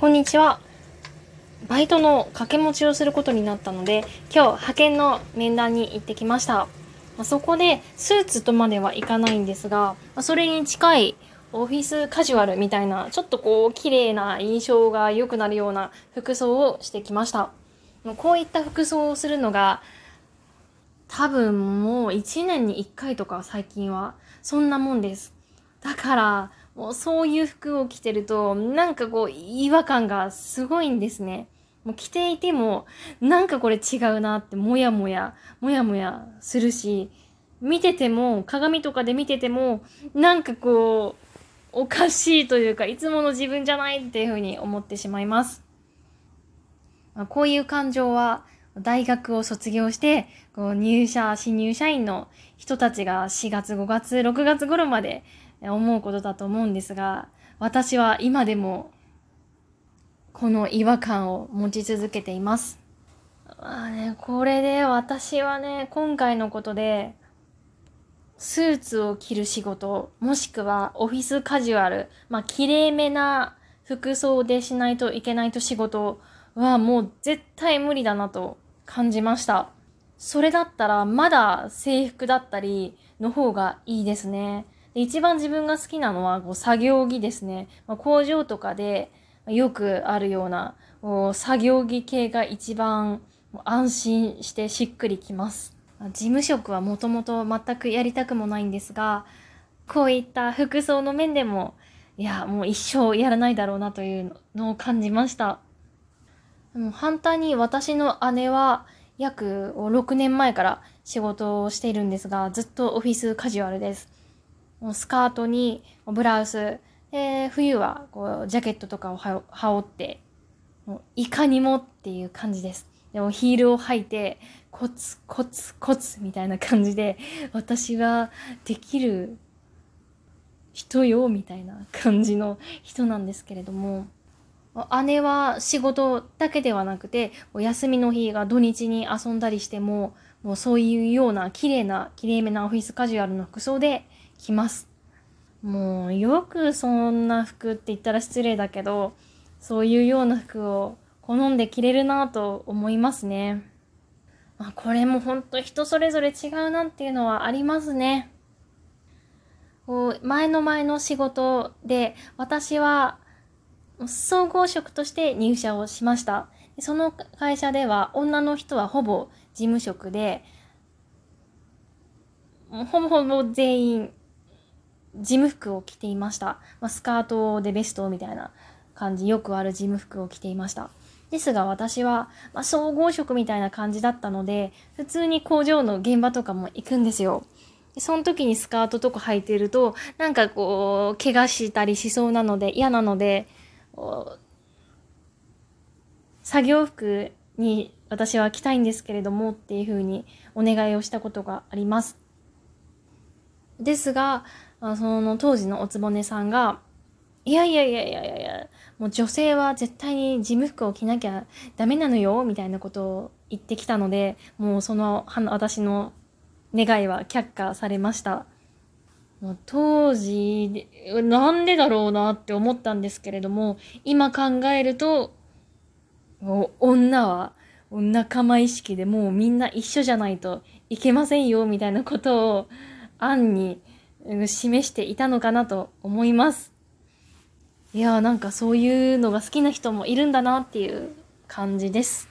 こんにちは。バイトの掛け持ちをすることになったので、今日派遣の面談に行ってきました。まそこでスーツとまではいかないんですが、まそれに近いオフィスカジュアルみたいな、ちょっとこう綺麗な印象が良くなるような服装をしてきました。こういった服装をするのが、多分もう1年に1回とか最近は、そんなもんです。だから、もうそういう服を着てると、なんかこう違和感がすごいんですね。もう着ていても、なんかこれ違うなってもやもや、もやもやするし、見てても、鏡とかで見てても、なんかこう、おかしいというか、いつもの自分じゃないっていうふうに思ってしまいます。まあ、こういう感情は、大学を卒業して、こう入社、新入社員の人たちが4月、5月、6月頃まで思うことだと思うんですが、私は今でもこの違和感を持ち続けています。まあね、これで私はね、今回のことで、スーツを着る仕事、もしくはオフィスカジュアル、まあ、綺麗めな服装でしないといけないと仕事はもう絶対無理だなと感じました。それだったらまだ制服だったりの方がいいですね。で一番自分が好きなのはこう作業着ですね。まあ、工場とかでよくあるような作業着系が一番安心してしっくりきます。事務職はもともと全くやりたくもないんですが、こういった服装の面でも、いや、もう一生やらないだろうなというのを感じました。反対に私の姉は約6年前から仕事をしているんですが、ずっとオフィスカジュアルです。スカートにブラウス、で冬はこうジャケットとかを羽織って、もういかにもっていう感じです。でもヒールを履いて、コツコツコツみたいな感じで、私はできる人よみたいな感じの人なんですけれども、姉は仕事だけではなくて、お休みの日が土日に遊んだりしても、もうそういうような綺麗な、綺麗めなオフィスカジュアルの服装で来ます。もうよくそんな服って言ったら失礼だけど、そういうような服を好んで着れるなと思いますね。まあ、これも本当人それぞれ違うなっていうのはありますね。こう前の前の仕事で私は総合職として入社をしました。その会社では女の人はほぼ事務職で、ほぼほぼ全員事務服を着ていました。まあ、スカートでベストみたいな感じ、よくある事務服を着ていました。ですが私は、まあ、総合職みたいな感じだったので、普通に工場の現場とかも行くんですよ。その時にスカートとか履いてると、なんかこう、怪我したりしそうなので、嫌なので、作業服に私は着たいんですけれどもっていうふうにお願いをしたことがあります。ですが、その当時のおつぼねさんが、いやいやいやいやいやいや、もう女性は絶対に事務服を着なきゃダメなのよ、みたいなことを言ってきたので、もうその私の願いは却下されました。もう当時、なんでだろうなって思ったんですけれども、今考えると、女は仲間意識でもうみんな一緒じゃないといけませんよ、みたいなことを、暗に示していたのかなと思います。いやーなんかそういうのが好きな人もいるんだなっていう感じです。